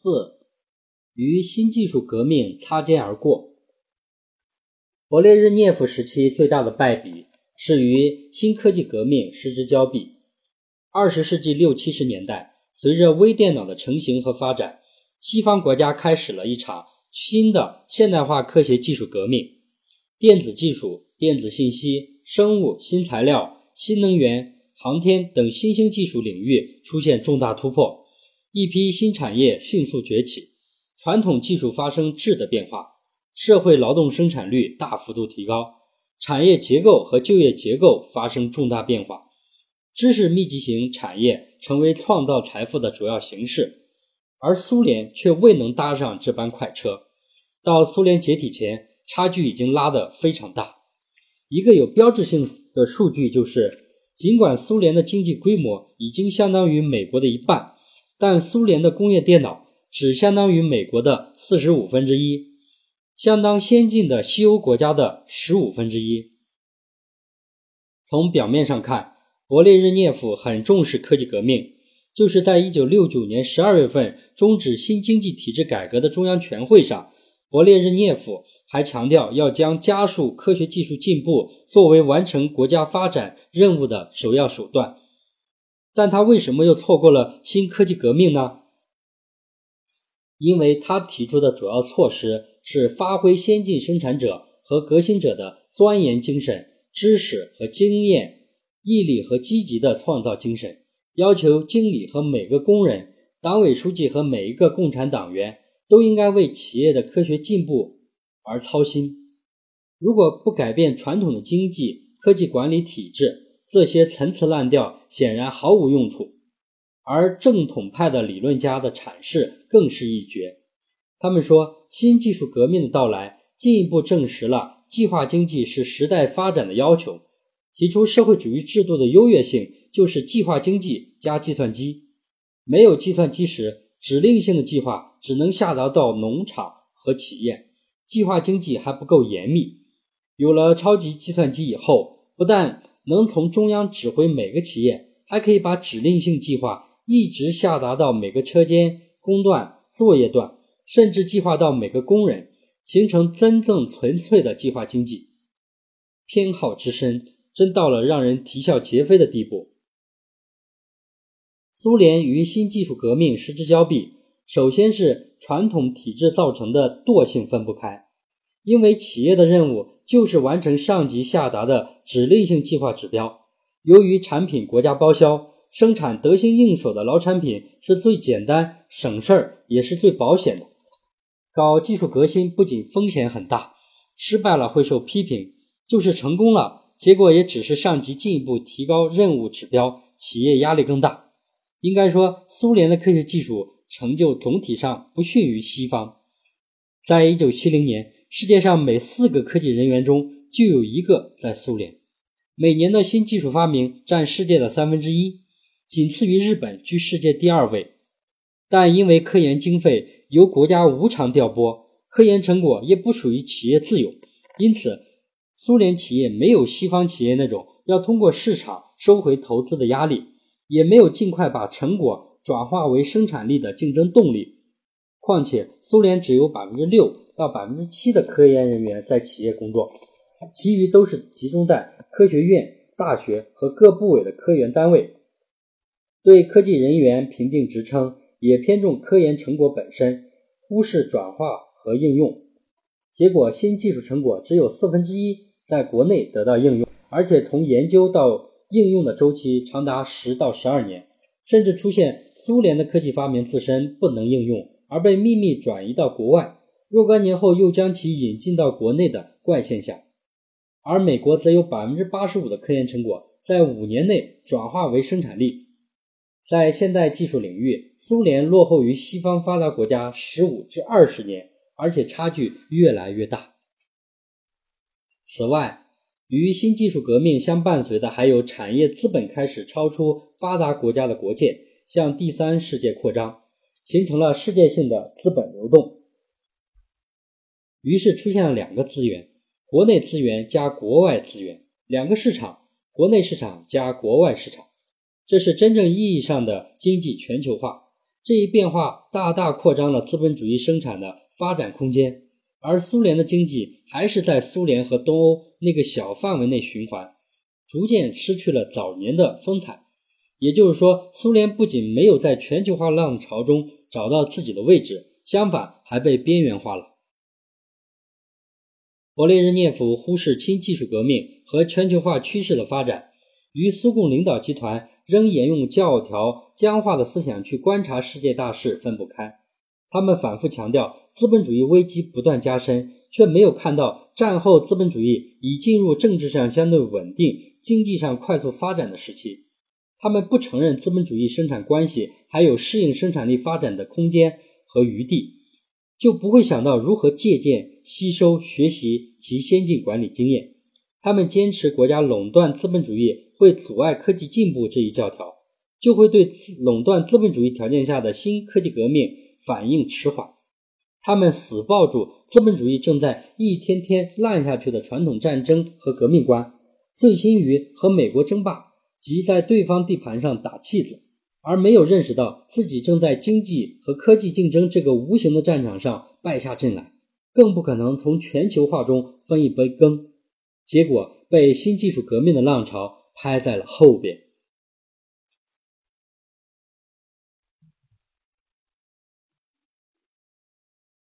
四，与新技术革命擦肩而过。勃列日涅夫时期最大的败笔是与新科技革命失之交臂。二十世纪六七十年代，随着微电脑的成型和发展，西方国家开始了一场新的现代化科学技术革命，电子技术、电子信息、生物、新材料、新能源。航天等新兴技术领域出现重大突破，一批新产业迅速崛起，传统技术发生质的变化，社会劳动生产率大幅度提高，产业结构和就业结构发生重大变化，知识密集型产业成为创造财富的主要形式，而苏联却未能搭上这班快车。到苏联解体前，差距已经拉得非常大。一个有标志性的数据就是。尽管苏联的经济规模已经相当于美国的一半，但苏联的工业电脑只相当于美国的四十五分之一，相当先进的西欧国家的十五分之一。从表面上看，勃列日涅夫很重视科技革命，就是在一九六九年十二月份终止新经济体制改革的中央全会上，勃列日涅夫。还强调要将加速科学技术进步作为完成国家发展任务的首要手段，但他为什么又错过了新科技革命呢？因为他提出的主要措施是发挥先进生产者和革新者的钻研精神、知识和经验、毅力和积极的创造精神，要求经理和每个工人、党委书记和每一个共产党员都应该为企业的科学进步。而操心，如果不改变传统的经济科技管理体制，这些陈词滥调显然毫无用处。而正统派的理论家的阐释更是一绝。他们说，新技术革命的到来进一步证实了计划经济是时代发展的要求，提出社会主义制度的优越性就是计划经济加计算机。没有计算机时，指令性的计划只能下达到农场和企业。计划经济还不够严密，有了超级计算机以后，不但能从中央指挥每个企业，还可以把指令性计划一直下达到每个车间、工段、作业段，甚至计划到每个工人，形成真正纯粹的计划经济。偏好之深，真到了让人啼笑皆非的地步。苏联与新技术革命失之交臂。首先是传统体制造成的惰性分不开，因为企业的任务就是完成上级下达的指令性计划指标。由于产品国家包销，生产得心应手的老产品是最简单、省事儿，也是最保险的。搞技术革新不仅风险很大，失败了会受批评；就是成功了，结果也只是上级进一步提高任务指标，企业压力更大。应该说，苏联的科学技术。成就总体上不逊于西方。在一九七零年，世界上每四个科技人员中就有一个在苏联。每年的新技术发明占世界的三分之一，仅次于日本，居世界第二位。但因为科研经费由国家无偿调拨，科研成果也不属于企业自有，因此苏联企业没有西方企业那种要通过市场收回投资的压力，也没有尽快把成果。转化为生产力的竞争动力。况且，苏联只有百分之六到百分之七的科研人员在企业工作，其余都是集中在科学院、大学和各部委的科研单位。对科技人员评定职称也偏重科研成果本身，忽视转化和应用。结果，新技术成果只有四分之一在国内得到应用，而且从研究到应用的周期长达十到十二年。甚至出现苏联的科技发明自身不能应用，而被秘密转移到国外，若干年后又将其引进到国内的怪现象。而美国则有百分之八十五的科研成果在五年内转化为生产力。在现代技术领域，苏联落后于西方发达国家十五至二十年，而且差距越来越大。此外，与新技术革命相伴随的，还有产业资本开始超出发达国家的国界，向第三世界扩张，形成了世界性的资本流动。于是出现了两个资源：国内资源加国外资源；两个市场：国内市场加国外市场。这是真正意义上的经济全球化。这一变化大大扩张了资本主义生产的发展空间，而苏联的经济还是在苏联和东欧那个小范围内循环，逐渐失去了早年的风采。也就是说，苏联不仅没有在全球化浪潮中找到自己的位置，相反还被边缘化了。勃列日涅夫忽视新技术革命和全球化趋势的发展，与苏共领导集团仍沿用教条僵化的思想去观察世界大势分不开。他们反复强调资本主义危机不断加深，却没有看到战后资本主义已进入政治上相对稳定、经济上快速发展的时期。他们不承认资本主义生产关系还有适应生产力发展的空间和余地，就不会想到如何借鉴、吸收、学习其先进管理经验。他们坚持国家垄断资本主义会阻碍科技进步这一教条，就会对垄断资本主义条件下的新科技革命反应迟缓。他们死抱住资本主义正在一天天烂下去的传统战争和革命观，醉心于和美国争霸。即在对方地盘上打气子，而没有认识到自己正在经济和科技竞争这个无形的战场上败下阵来，更不可能从全球化中分一杯羹，结果被新技术革命的浪潮拍在了后边。